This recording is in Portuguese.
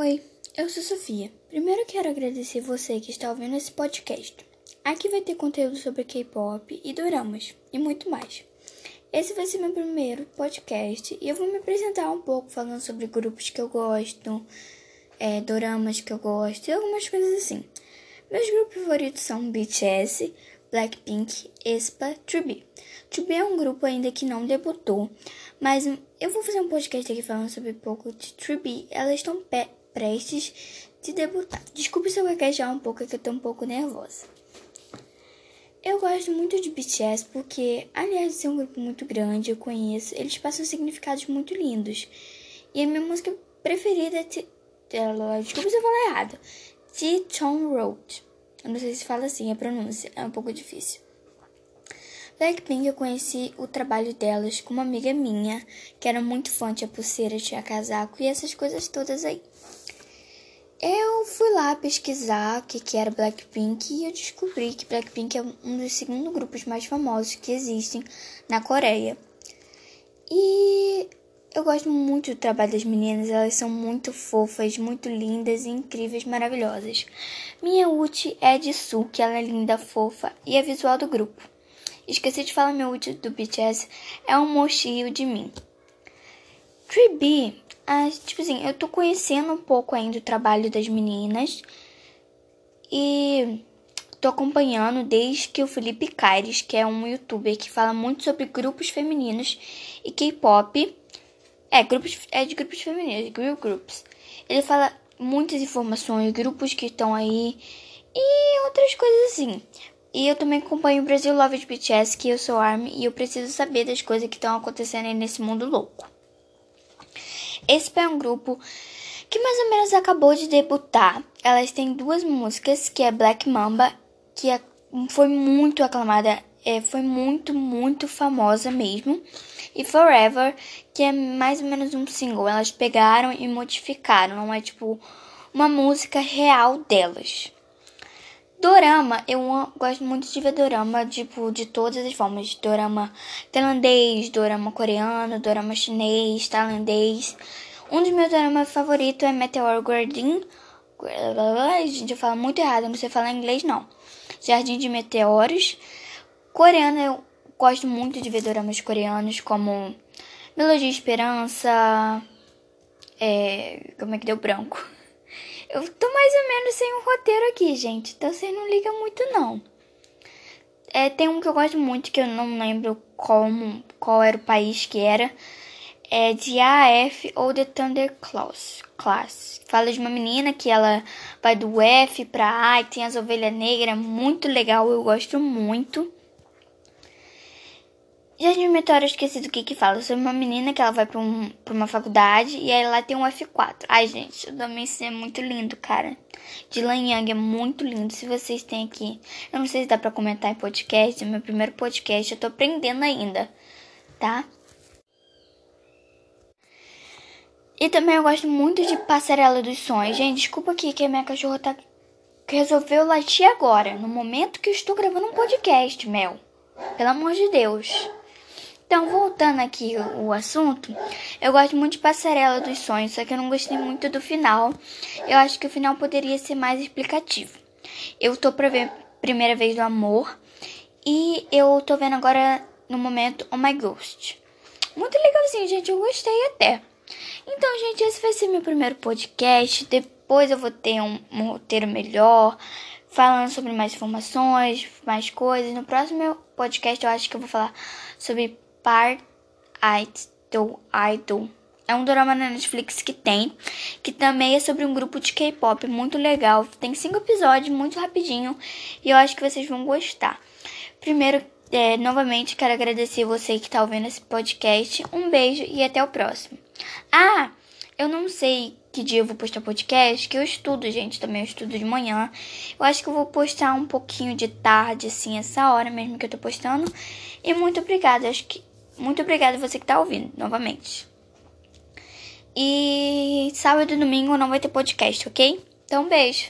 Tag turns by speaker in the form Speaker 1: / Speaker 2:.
Speaker 1: Oi, eu sou Sofia. Primeiro quero agradecer você que está ouvindo esse podcast. Aqui vai ter conteúdo sobre K-pop e doramas e muito mais. Esse vai ser meu primeiro podcast e eu vou me apresentar um pouco falando sobre grupos que eu gosto, é, doramas que eu gosto e algumas coisas assim. Meus grupos favoritos são BTS, Blackpink, Espa, 2 2 é um grupo ainda que não debutou, mas eu vou fazer um podcast aqui falando sobre um pouco de 2 Elas estão prestes de debutar. Desculpe se eu gaguejar um pouco, é que eu tô um pouco nervosa. Eu gosto muito de BTS porque, aliás ser um grupo muito grande, eu conheço, eles passam significados muito lindos. E a minha música preferida é. Desculpa se eu falar errado. T-Tone Road. Eu não sei se fala assim a pronúncia, é um pouco difícil. Blackpink eu conheci o trabalho delas com uma amiga minha, que era muito fã, tinha pulseira, tinha casaco e essas coisas todas aí. Eu fui lá pesquisar o que, que era Blackpink e eu descobri que Blackpink é um dos segundos grupos mais famosos que existem na Coreia. E eu gosto muito do trabalho das meninas, elas são muito fofas, muito lindas e incríveis, maravilhosas. Minha ult é de Su, que ela é linda, fofa e é visual do grupo. Esqueci de falar meu ult do BTS, é um mochio de mim. 3B ah, tipo assim, eu tô conhecendo um pouco ainda o trabalho das meninas. E tô acompanhando desde que o Felipe Caires, que é um youtuber que fala muito sobre grupos femininos e K-pop. É, grupos, é de grupos femininos, girl groups. Ele fala muitas informações, grupos que estão aí e outras coisas assim. E eu também acompanho o Brasil Love de BTS, que eu sou ARMY, e eu preciso saber das coisas que estão acontecendo aí nesse mundo louco. Esse é um grupo que mais ou menos acabou de debutar. Elas têm duas músicas, que é Black Mamba, que é, foi muito aclamada, é, foi muito, muito famosa mesmo. E Forever, que é mais ou menos um single. Elas pegaram e modificaram, não é tipo uma música real delas. Dorama, eu gosto muito de ver dorama, tipo, de todas as formas. Dorama tailandês, dorama coreano, dorama chinês, tailandês. Um dos meus doramas favoritos é Meteor Garden. Gente, eu falo muito errado, não sei falar inglês, não. Jardim de Meteoros. Coreano, eu gosto muito de ver doramas coreanos, como Melodia Esperança. É, como é que deu branco? Eu tô mais ou menos sem um roteiro aqui, gente. Então você não liga muito, não. É, tem um que eu gosto muito, que eu não lembro como, qual era o país que era. É de AF ou The Thunder Class. Class. Fala de uma menina que ela vai do F pra A e tem as ovelhas negras. Muito legal, eu gosto muito. Jardim Meteoro, eu esqueci do que que fala. Sobre uma menina que ela vai pra, um, pra uma faculdade e aí lá tem um F4. Ai, gente, o Domain é muito lindo, cara. De Yang é muito lindo. Se vocês têm aqui, eu não sei se dá pra comentar em podcast, é meu primeiro podcast, eu tô aprendendo ainda, tá? E também eu gosto muito de Passarela dos Sonhos. Gente, desculpa aqui que a minha cachorra tá resolveu latir agora, no momento que eu estou gravando um podcast, Mel. Pelo amor de Deus. Então, voltando aqui o assunto, eu gosto muito de Passarela dos Sonhos, só que eu não gostei muito do final. Eu acho que o final poderia ser mais explicativo. Eu tô pra ver Primeira Vez do Amor e eu tô vendo agora no momento Oh My Ghost. Muito legalzinho, gente, eu gostei até. Então, gente, esse vai ser meu primeiro podcast. Depois eu vou ter um, um roteiro melhor, falando sobre mais informações, mais coisas. No próximo podcast eu acho que eu vou falar sobre Part Idol Idol. É um drama na Netflix que tem, que também é sobre um grupo de K-pop muito legal. Tem cinco episódios, muito rapidinho, e eu acho que vocês vão gostar. Primeiro, é, novamente, quero agradecer você que está ouvindo esse podcast. Um beijo e até o próximo. Ah, eu não sei que dia eu vou postar podcast, que eu estudo, gente, também eu estudo de manhã. Eu acho que eu vou postar um pouquinho de tarde, assim, essa hora mesmo que eu tô postando. E muito obrigada, acho que muito obrigada você que tá ouvindo, novamente. E sábado e domingo não vai ter podcast, ok? Então, beijo.